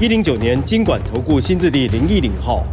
一零九年经管投顾新字第零一零号。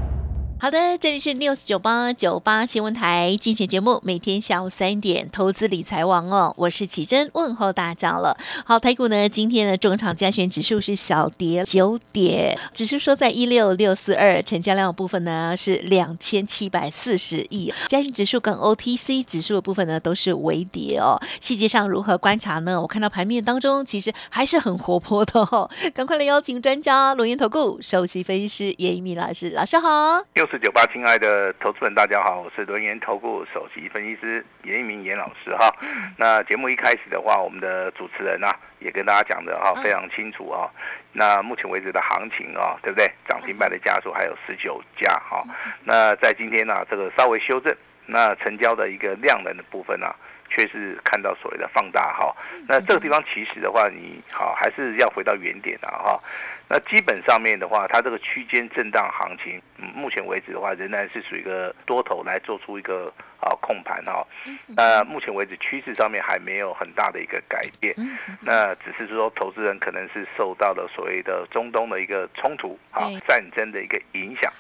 好的，这里是 news 九八九八新闻台，今天节目每天下午三点，投资理财王哦，我是启珍，问候大家了。好，台股呢，今天的中场加权指数是小跌九点，指数说在一六六四二，成交量部分呢是两千七百四十亿，加权指数跟 OTC 指数的部分呢都是微跌哦。细节上如何观察呢？我看到盘面当中其实还是很活泼的哦，赶快来邀请专家罗源投顾首席分析师叶一鸣老师，老师好。四九八，亲爱的投资人，大家好，我是轮研投顾首席分析师严一鸣严老师哈。那节目一开始的话，我们的主持人啊也跟大家讲的哈非常清楚啊。那目前为止的行情啊，对不对？涨停板的家数还有十九家哈。那在今天呢，这个稍微修正，那成交的一个量能的部分呢，却是看到所谓的放大哈。那这个地方其实的话，你好还是要回到原点的哈。那基本上面的话，它这个区间震荡行情，目前为止的话，仍然是属于一个多头来做出一个啊控盘哈。那目前为止趋势上面还没有很大的一个改变，那只是说投资人可能是受到了所谓的中东的一个冲突啊战争的一个影响。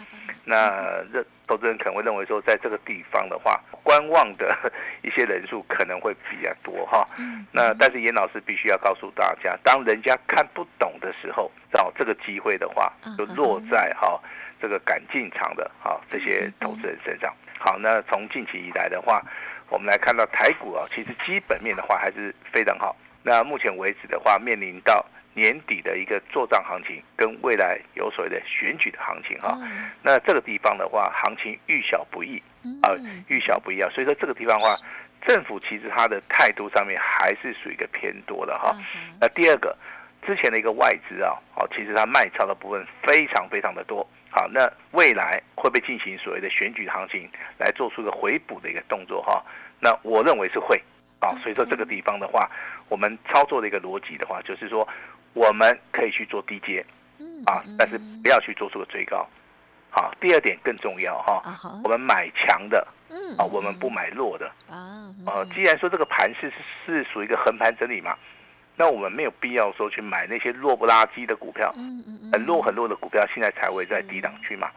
那这投资人可能会认为说，在这个地方的话，观望的一些人数可能会比较多哈。那但是严老师必须要告诉大家，当人家看不懂的时候。找这个机会的话，就落在哈这个敢进场的哈这些投资人身上。好，那从近期以来的话，我们来看到台股啊，其实基本面的话还是非常好。那目前为止的话，面临到年底的一个做账行情，跟未来有所谓的选举的行情哈。那这个地方的话，行情遇小不易啊，遇小不易啊。所以说这个地方的话，政府其实它的态度上面还是属于一个偏多的哈。那第二个。之前的一个外资啊，好，其实它卖超的部分非常非常的多，好，那未来会不会进行所谓的选举行情来做出一个回补的一个动作哈？那我认为是会，啊，所以说这个地方的话，我们操作的一个逻辑的话，就是说我们可以去做低阶，啊，但是不要去做出个追高，好，第二点更重要哈，我们买强的，啊，我们不买弱的，啊，呃，既然说这个盘势是是属于一个横盘整理嘛。那我们没有必要说去买那些弱不拉几的股票，很弱很弱的股票，现在才会在低档区嘛。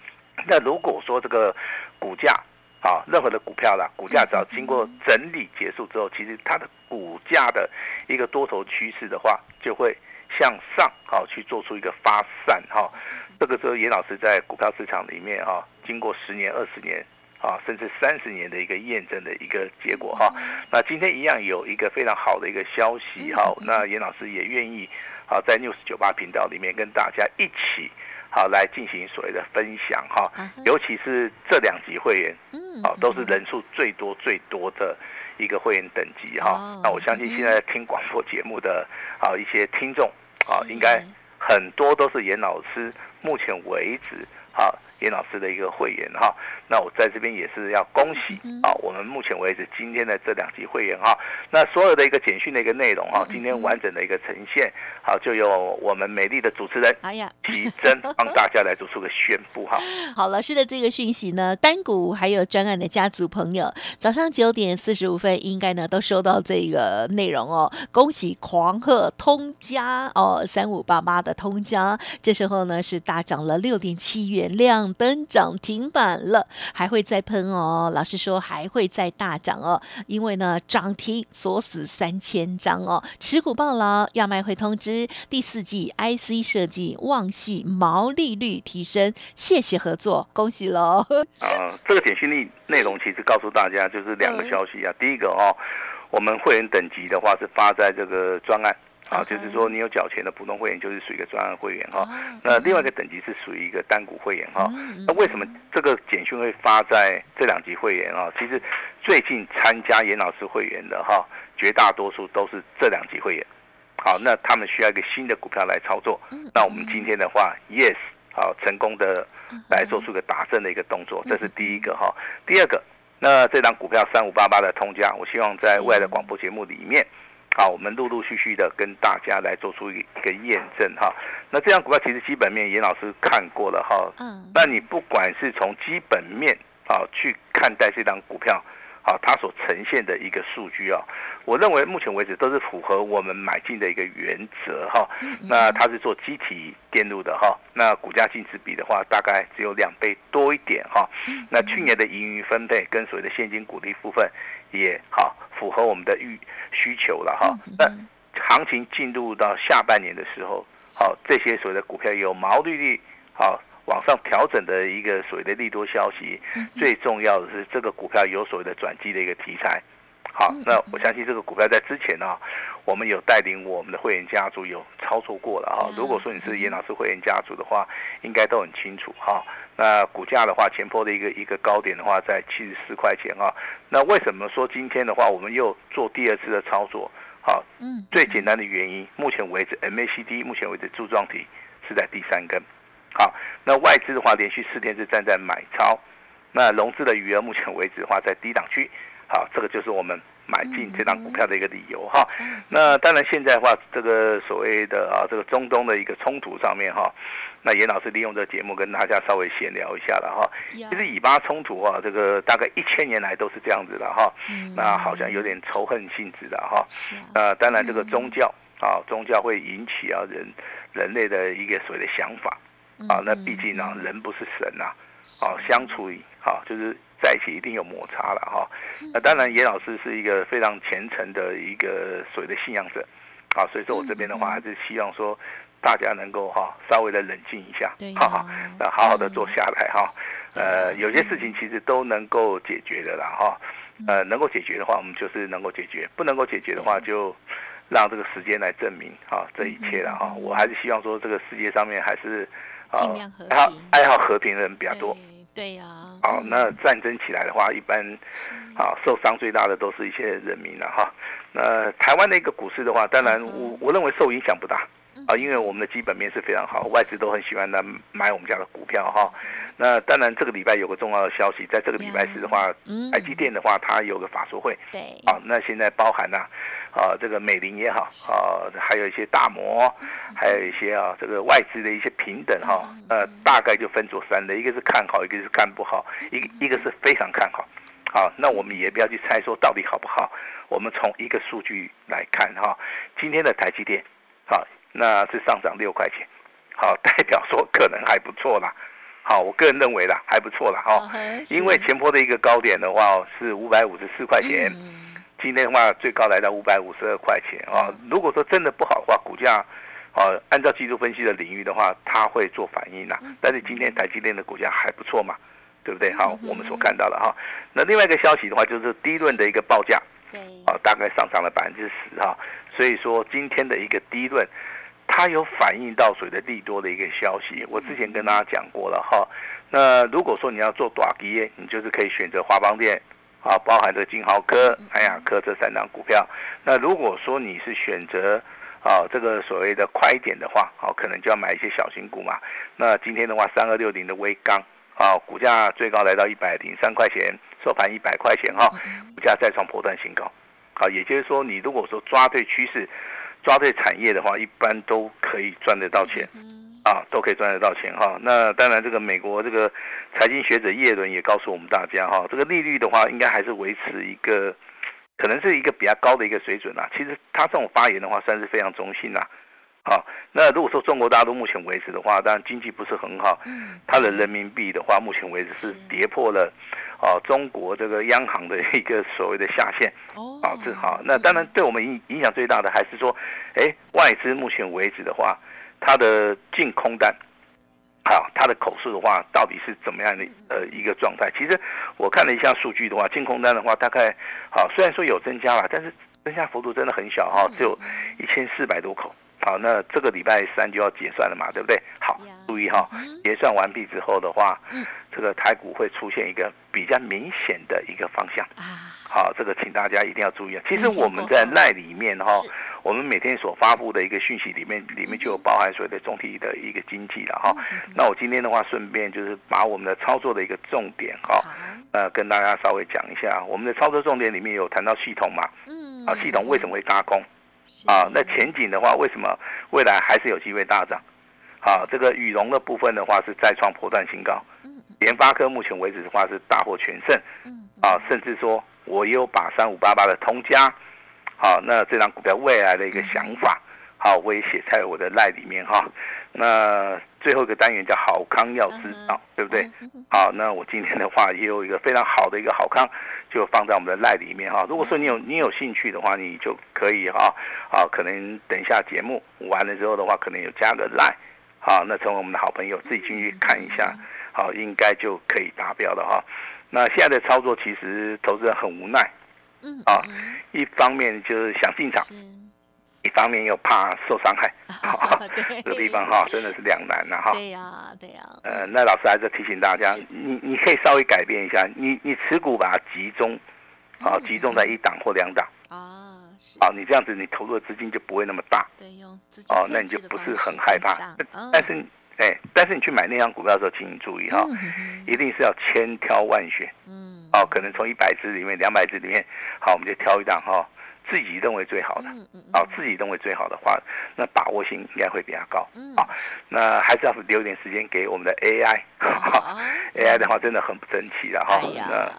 那如果说这个股价啊，任何的股票啦，股价只要经过整理结束之后，其实它的股价的一个多头趋势的话，就会向上好去做出一个发散哈。这个时候，严老师在股票市场里面哈，经过十年、二十年。啊，甚至三十年的一个验证的一个结果哈。那今天一样有一个非常好的一个消息哈。那严老师也愿意好在 News 九八频道里面跟大家一起好来进行所谓的分享哈。尤其是这两级会员，啊，都是人数最多最多的一个会员等级哈。那我相信现在听广播节目的啊一些听众啊，应该很多都是严老师目前为止啊。严老师的一个会员哈，那我在这边也是要恭喜啊！我们目前为止今天的这两集会员哈，那所有的一个简讯的一个内容哈，今天完整的一个呈现，好，就由我们美丽的主持人哎呀，提真帮大家来做出个宣布哈。好，老师的这个讯息呢，单股还有专案的家族朋友，早上九点四十五分应该呢都收到这个内容哦。恭喜狂贺通家哦，三五八八的通家，这时候呢是大涨了六点七元量。登涨停板了，还会再喷哦。老师说还会再大涨哦，因为呢涨停锁死三千张哦。持股暴牢，要卖会通知。第四季 IC 设计旺系毛利率提升，谢谢合作，恭喜喽。啊，这个简讯内内容其实告诉大家就是两个消息啊。第一个哦，我们会员等级的话是发在这个专案。啊，就是说你有缴钱的普通会员，就是属于一个专案会员哈。那另外一个等级是属于一个单股会员哈。那为什么这个简讯会发在这两级会员啊？其实最近参加严老师会员的哈，绝大多数都是这两级会员。好，那他们需要一个新的股票来操作。那我们今天的话，yes，好，成功的来做出个打正的一个动作，这是第一个哈。第二个，那这张股票三五八八的通家，我希望在未来的广播节目里面，好，我们陆陆续续的跟大家来做出一个验证哈。那这张股票其实基本面严老师看过了哈。嗯。那你不管是从基本面啊去看待这张股票。好，它所呈现的一个数据啊，我认为目前为止都是符合我们买进的一个原则哈。那它是做机体电路的哈，那股价净值比的话，大概只有两倍多一点哈。那去年的盈余分配跟所谓的现金股利部分也好符合我们的预需求了哈。那行情进入到下半年的时候，好，这些所谓的股票有毛利率好。往上调整的一个所谓的利多消息，最重要的是这个股票有所谓的转机的一个题材。好，那我相信这个股票在之前呢，我们有带领我们的会员家族有操作过了啊。如果说你是严老师会员家族的话，应该都很清楚哈。那股价的话，前坡的一个一个高点的话，在七十四块钱啊。那为什么说今天的话，我们又做第二次的操作？好，嗯，最简单的原因，目前为止 MACD 目前为止柱状体是在第三根。好，那外资的话，连续四天是站在买超，那融资的余额目前为止的话，在低档区。好，这个就是我们买进这张股票的一个理由哈。那当然现在的话，这个所谓的啊，这个中东的一个冲突上面哈，那严老师利用这个节目跟大家稍微闲聊一下了哈。其实以巴冲突啊，这个大概一千年来都是这样子的哈。那好像有点仇恨性质的哈。那当然这个宗教啊，宗教会引起啊人人类的一个所谓的想法。啊，那毕竟呢，人不是神呐，啊，相处好就是在一起一定有摩擦了哈。那当然，严老师是一个非常虔诚的一个所谓的信仰者，啊，所以说我这边的话还是希望说大家能够哈稍微的冷静一下，哈哈，那好好的坐下来哈。呃，有些事情其实都能够解决的啦哈。呃，能够解决的话，我们就是能够解决；不能够解决的话，就让这个时间来证明哈这一切了哈。我还是希望说这个世界上面还是。尽量和平，爱好和平的人比较多。对呀。好，那战争起来的话，一般啊受伤最大的都是一些人民了哈。那台湾的一个股市的话，当然我我认为受影响不大啊，因为我们的基本面是非常好，外资都很喜欢来买我们家的股票哈。那当然这个礼拜有个重要的消息，在这个礼拜四的话，台积电的话它有个法说会。对。啊，那现在包含了。啊，这个美林也好，啊，还有一些大摩，还有一些啊，这个外资的一些平等哈，呃，大概就分作三类，一个是看好，一个是看不好，一一个是非常看好。好，那我们也不要去猜说到底好不好，我们从一个数据来看哈，今天的台积电，好，那是上涨六块钱，好，代表说可能还不错啦。好，我个人认为啦，还不错啦哈，因为前坡的一个高点的话是五百五十四块钱。今天的话，最高来到五百五十二块钱啊！如果说真的不好的话，股价，啊，按照技术分析的领域的话，它会做反应呐。但是今天台积电的股价还不错嘛，对不对？好，我们所看到的哈。那另外一个消息的话，就是低论的一个报价，对，啊，大概上涨了百分之十哈。所以说今天的一个低论，它有反映到水的利多的一个消息。我之前跟大家讲过了哈。那如果说你要做短跌，你就是可以选择华邦电。啊，包含这个金豪科、安雅科这三档股票。那如果说你是选择啊这个所谓的快一点的话，好，可能就要买一些小型股嘛。那今天的话，三二六零的微钢啊，股价最高来到一百零三块钱，收盘一百块钱哈，股价再创破断新高。好，也就是说，你如果说抓对趋势、抓对产业的话，一般都可以赚得到钱。啊，都可以赚得到钱哈。那当然，这个美国这个财经学者叶伦也告诉我们大家哈，这个利率的话，应该还是维持一个，可能是一个比较高的一个水准啦。其实他这种发言的话，算是非常中性啦。好，那如果说中国大陆目前为止的话，当然经济不是很好，嗯，它的人民币的话，目前为止是跌破了，啊，中国这个央行的一个所谓的下限。哦，啊，这好。那当然，对我们影影响最大的还是说，哎，外资目前为止的话。它的净空单，好，它的口数的话，到底是怎么样的呃一个状态？其实我看了一下数据的话，净空单的话，大概好，虽然说有增加了，但是增加幅度真的很小哈，只有一千四百多口。好，那这个礼拜三就要结算了嘛，对不对？好，注意哈，结算完毕之后的话，这个台股会出现一个比较明显的一个方向啊。好，这个请大家一定要注意啊。其实我们在那里面哈。我们每天所发布的一个讯息里面，里面就有包含所谓的总体的一个经济了哈。那我今天的话，顺便就是把我们的操作的一个重点哈，呃，跟大家稍微讲一下。我们的操作重点里面有谈到系统嘛，嗯，啊，系统为什么会搭空？啊，那前景的话，为什么未来还是有机会大涨？好，这个羽绒的部分的话是再创破断新高。联发科目前为止的话是大获全胜。啊，甚至说我也有把三五八八的通家，好，那这张股票未来的一个想法，好，我也写在我的赖里面哈。那最后一个单元叫好康要知道，对不对？好，那我今天的话也有一个非常好的一个好康，就放在我们的赖里面哈。如果说你有你有兴趣的话，你就可以哈，好，可能等一下节目完了之后的话，可能有加个赖，好，那成为我们的好朋友，自己进去看一下，好，应该就可以达标了哈。那现在的操作其实投资人很无奈，嗯啊，一方面就是想进场，一方面又怕受伤害，这个地方哈真的是两难呐哈。对呀，对呀。呃，那老师还是提醒大家，你你可以稍微改变一下，你你持股把它集中，啊，集中在一档或两档啊，啊，你这样子你投入的资金就不会那么大，对，用资金哦，那你就不是很害怕，但是。哎，但是你去买那张股票的时候，请你注意哈，一定是要千挑万选。嗯，哦，可能从一百只里面、两百只里面，好，我们就挑一档哈。自己认为最好的，啊，自己认为最好的话，那把握性应该会比较高，啊，那还是要留点时间给我们的 AI，AI 的话真的很不争气的哈。那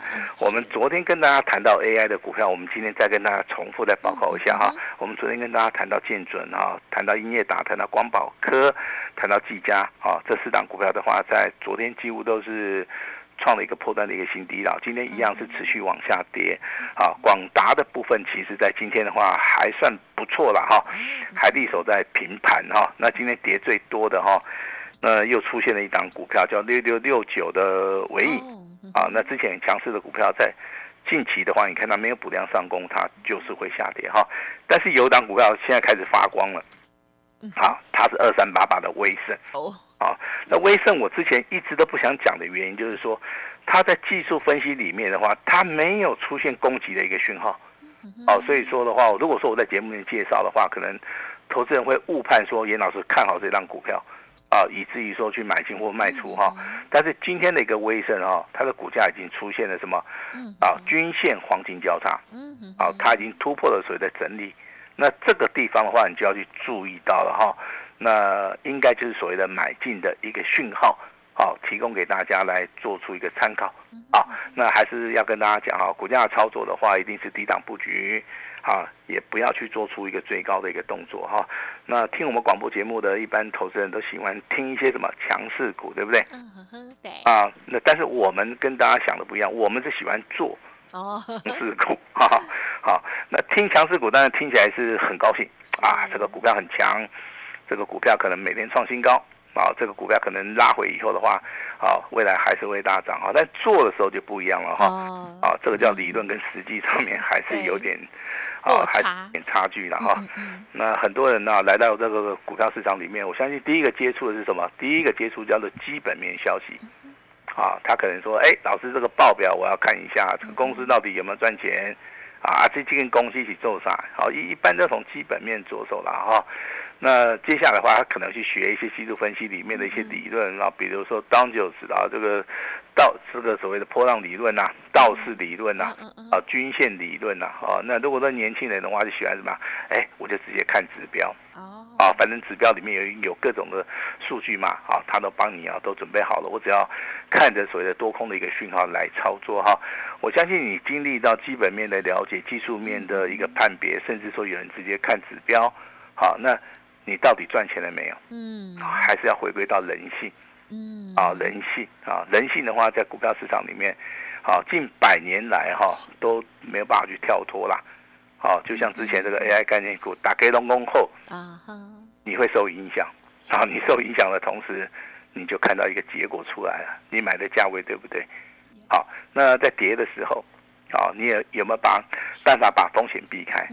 我们昨天跟大家谈到 AI 的股票，我们今天再跟大家重复再报告一下哈。我们昨天跟大家谈到建准哈，谈到英业达，谈到光宝科，谈到技嘉啊，这四档股票的话，在昨天几乎都是。创了一个破断的一个新低了，今天一样是持续往下跌，啊，广达的部分其实在今天的话还算不错了哈，还立守在平盘哈，那今天跌最多的哈，那又出现了一档股票叫六六六九的尾影，啊，那之前强势的股票在近期的话，你看它没有补量上攻，它就是会下跌哈，但是有档股票现在开始发光了，好，它是二三八八的威盛。哦。啊，那威盛我之前一直都不想讲的原因，就是说，它在技术分析里面的话，它没有出现攻击的一个讯号，哦，所以说的话，如果说我在节目里面介绍的话，可能投资人会误判说严老师看好这张股票，啊，以至于说去买进或卖出哈。但是今天的一个威盛哈，它的股价已经出现了什么？啊，均线黄金交叉，啊，它已经突破了所谓的整理，那这个地方的话，你就要去注意到了哈。那应该就是所谓的买进的一个讯号，好，提供给大家来做出一个参考啊。那还是要跟大家讲哈，股价操作的话，一定是低档布局，啊，也不要去做出一个最高的一个动作哈。那听我们广播节目的一般投资人都喜欢听一些什么强势股，对不对？嗯哼，对。啊，那但是我们跟大家想的不一样，我们是喜欢做哦强势股。那听强势股，当然听起来是很高兴啊，这个股票很强。这个股票可能每天创新高啊，这个股票可能拉回以后的话，啊，未来还是会大涨啊。但做的时候就不一样了哈，啊，这个叫理论跟实际上面还是有点啊，还有点差距了哈。那很多人呢来到这个股票市场里面，我相信第一个接触的是什么？第一个接触叫做基本面消息啊，他可能说，哎，老师这个报表我要看一下，这个公司到底有没有赚钱啊？这这跟公司一起做啥？好，一一般都从基本面着手了哈。那接下来的话，他可能去学一些技术分析里面的一些理论啊，比如说 Downs 啊，这个道这个所谓的波浪理论呐，道氏理论呐，啊均线理论呐，啊那如果说年轻人的话，就喜欢什么？哎，我就直接看指标，啊，反正指标里面有有各种的数据嘛，啊，他都帮你啊都准备好了，我只要看着所谓的多空的一个讯号来操作哈。我相信你经历到基本面的了解，技术面的一个判别，甚至说有人直接看指标，好那。你到底赚钱了没有？嗯，还是要回归到人性。嗯，啊，人性啊，人性的话，在股票市场里面，好，近百年来哈都没有办法去跳脱啦。好，就像之前这个 AI 概念股打开龙宫后，啊你会受影响。啊，你受影响的同时，你就看到一个结果出来了，你买的价位对不对？好，那在跌的时候，啊，你也有没有把办法把风险避开？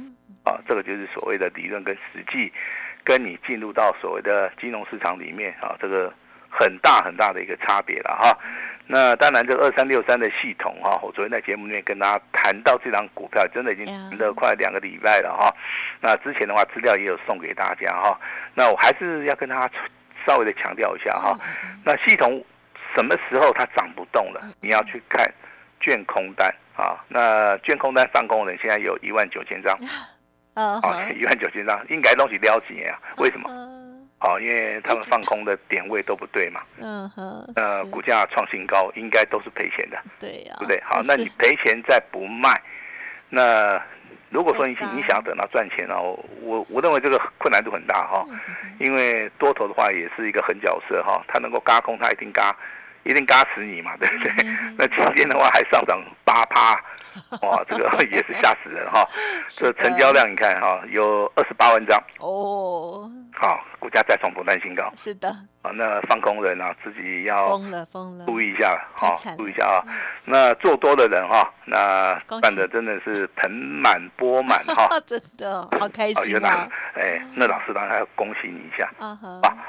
啊，这个就是所谓的理论跟实际。跟你进入到所谓的金融市场里面啊，这个很大很大的一个差别了哈。那当然，这二三六三的系统哈，我昨天在节目里面跟大家谈到这张股票，真的已经谈了快两个礼拜了哈。那之前的话，资料也有送给大家哈。那我还是要跟大家稍微的强调一下哈。那系统什么时候它涨不动了？你要去看卷空单啊。那卷空单放空人现在有一万九千张，啊，一万九千张，应该东西了解啊？为什么？好，因为他们放空的点位都不对嘛。嗯哼。呃，股价创新高，应该都是赔钱的。对呀。对不对？好，那你赔钱再不卖，那如果说你你想要等到赚钱哦，我我认为这个困难度很大哈。因为多头的话也是一个狠角色哈，它能够嘎空，它一定嘎，一定嘎死你嘛，对不对？那今天的话还上涨八趴。哇，这个 也是吓死人哈！这成交量你看哈，有二十八万张哦。好，股价再创不断新高。是的。啊，那放空人啊，自己要疯了疯了，注意一下哈，注意一下啊。那做多的人哈，那赚的真的是盆满钵满哈，真的好开心啊！哎，那老师当然要恭喜你一下啊。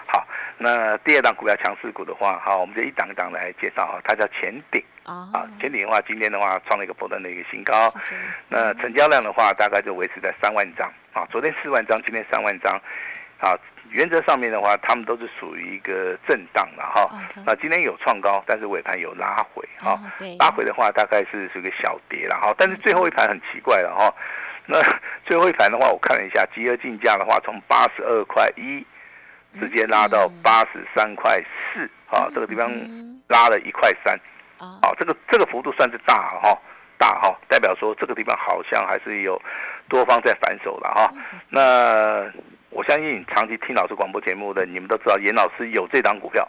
好，那第二档股票强势股的话，好，我们就一档一档来介绍哈，它叫前顶。啊，前顶的话，今天的话创了一个波段的一个新高，那成交量的话，大概就维持在三万张啊。昨天四万张，今天三万张，啊，原则上面的话，他们都是属于一个震荡的哈。那今天有创高，但是尾盘有拉回哈。拉回的话，大概是是个小跌了哈。但是最后一盘很奇怪了哈。那最后一盘的话，我看了一下，集合竞价的话，从八十二块一直接拉到八十三块四啊，这个地方拉了一块三。好，这个这个幅度算是大哈，大哈，代表说这个地方好像还是有多方在反手了哈。那我相信长期听老师广播节目的你们都知道，严老师有这档股票，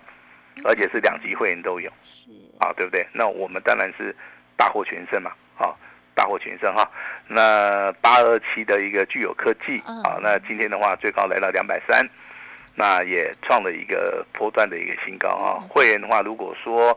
而且是两级会员都有，是啊，对不对？那我们当然是大获全胜嘛，好，大获全胜哈。那八二七的一个具有科技啊，那今天的话最高来到两百三，那也创了一个波段的一个新高啊。会员的话，如果说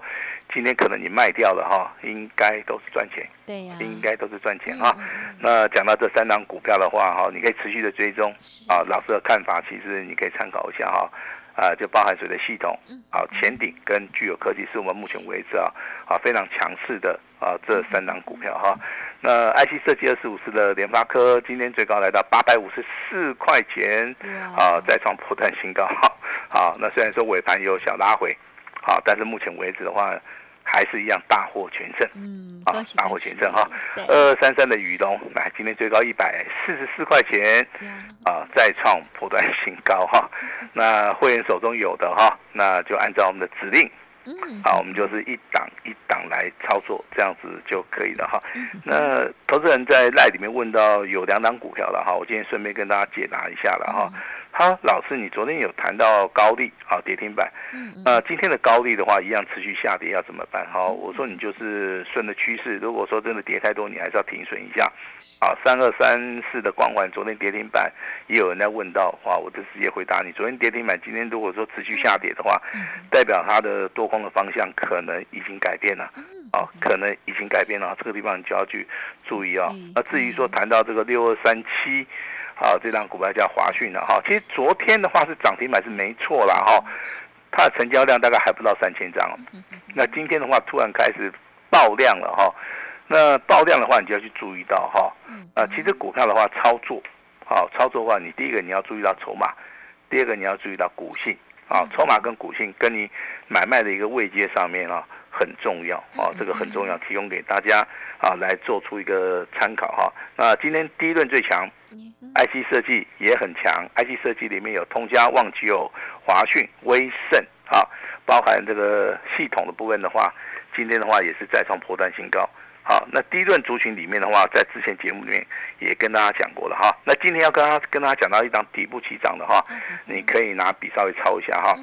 今天可能你卖掉了哈，应该都是赚钱，对呀，应该都是赚钱哈。那讲到这三档股票的话哈，你可以持续的追踪啊。老师的看法其实你可以参考一下哈，啊，就包含水的系统，啊，前顶跟具有科技是我们目前为止啊啊非常强势的啊这三档股票哈。那 IC 设计二四五四的联发科今天最高来到八百五十四块钱，啊，再创破断新高哈。好，那虽然说尾盘有小拉回。好，但是目前为止的话，还是一样大获全胜。嗯，啊，大获全胜哈。二二三三的宇龙，来今天最高一百四十四块钱，啊，再创破断新高哈。那会员手中有的哈，那就按照我们的指令，嗯，好，我们就是一档一档来操作，这样子就可以了哈。那投资人在赖里面问到有两档股票了哈，我今天顺便跟大家解答一下了哈。好，老师，你昨天有谈到高利啊，跌停板。嗯呃，今天的高利的话，一样持续下跌，要怎么办？好，我说你就是顺着趋势。如果说真的跌太多，你还是要停损一下。啊，三二三四的光环昨天跌停板，也有人在问到，哇，我就直接回答你，昨天跌停板，今天如果说持续下跌的话，代表它的多空的方向可能已经改变了。啊，可能已经改变了，这个地方你就要去注意啊。那至于说谈到这个六二三七。好，这张股票叫华讯的哈，其实昨天的话是涨停板是没错啦哈，它的成交量大概还不到三千张，那今天的话突然开始爆量了哈，那爆量的话你就要去注意到哈，啊，其实股票的话操作，好操作的话，你第一个你要注意到筹码，第二个你要注意到股性，啊，筹码跟股性跟你买卖的一个位阶上面啊。很重要啊，这个很重要，提供给大家啊，来做出一个参考哈。那今天第一轮最强，IC 设计也很强，IC 设计里面有通家、旺九、华讯、威盛啊，包含这个系统的部分的话，今天的话也是再创破断新高。好，那第一轮族群里面的话，在之前节目里面也跟大家讲过了哈。那今天要跟他跟大家讲到一张底部起涨的哈，你可以拿笔稍微抄一下哈。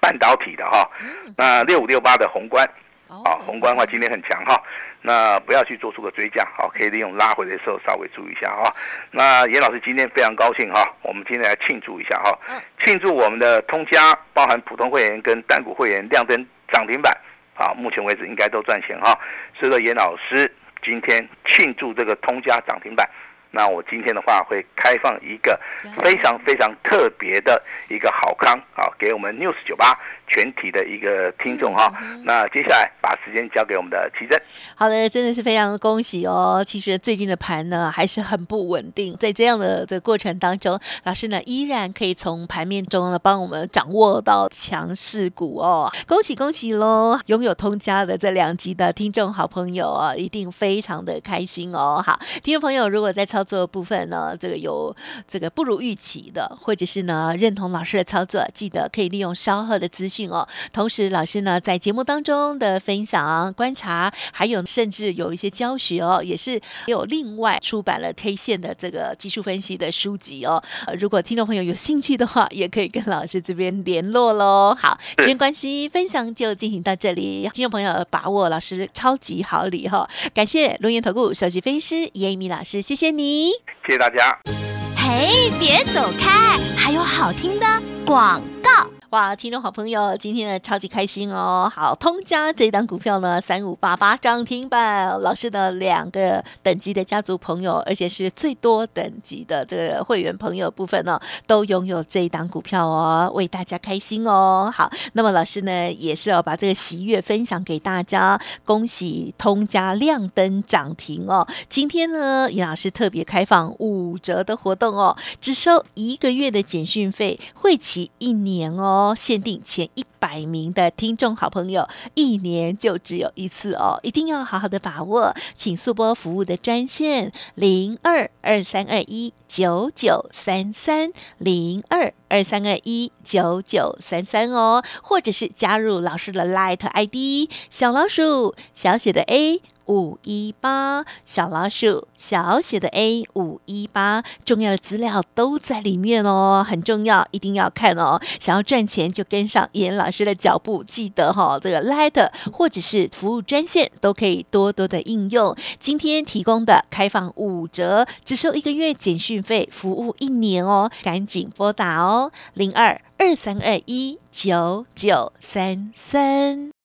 半导体的哈，那六五六八的宏观，啊，宏观的话今天很强哈，那不要去做出个追加，好，可以利用拉回的时候稍微注意一下哈。那严老师今天非常高兴哈，我们今天来庆祝一下哈，庆祝我们的通家，包含普通会员跟单股会员亮灯涨停板，啊，目前为止应该都赚钱哈。所以说严老师今天庆祝这个通家涨停板。那我今天的话会开放一个非常非常特别的一个好康啊，给我们 News 九八全体的一个听众哈。那接下来把时间交给我们的奇珍。好的，真的是非常恭喜哦。其实最近的盘呢还是很不稳定，在这样的这个过程当中，老师呢依然可以从盘面中呢帮我们掌握到强势股哦。恭喜恭喜喽！拥有通家的这两集的听众好朋友啊，一定非常的开心哦。好，听众朋友，如果在操作部分呢，这个有这个不如预期的，或者是呢认同老师的操作，记得可以利用稍后的资讯哦。同时，老师呢在节目当中的分享、观察，还有甚至有一些教学哦，也是有另外出版了 K 线的这个技术分析的书籍哦。呃，如果听众朋友有兴趣的话，也可以跟老师这边联络喽。好，时间关系，分享就进行到这里。听众朋友把握老师超级好礼哈，感谢龙岩投顾首席分析师叶一米老师，谢谢你，谢谢大家。嘿，别走开，还有好听的广告。哇，听众好朋友，今天呢超级开心哦！好，通家这一档股票呢，三五八八涨停板，老师的两个等级的家族朋友，而且是最多等级的这个会员朋友部分呢，都拥有这一档股票哦，为大家开心哦。好，那么老师呢也是要把这个喜悦分享给大家，恭喜通家亮灯涨停哦！今天呢，尹老师特别开放五折的活动哦，只收一个月的简讯费，会期一年哦。限定前一百名的听众好朋友，一年就只有一次哦，一定要好好的把握，请速播服务的专线零二二三二一九九三三零二二三二一九九三三哦，或者是加入老师的 Light ID 小老鼠小写的 A。五一八小老鼠，小写的 A 五一八，重要的资料都在里面哦，很重要，一定要看哦。想要赚钱就跟上严老师的脚步，记得哈，这个 Light 或者是服务专线都可以多多的应用。今天提供的开放五折，只收一个月简讯费，服务一年哦，赶紧拨打哦，零二二三二一九九三三。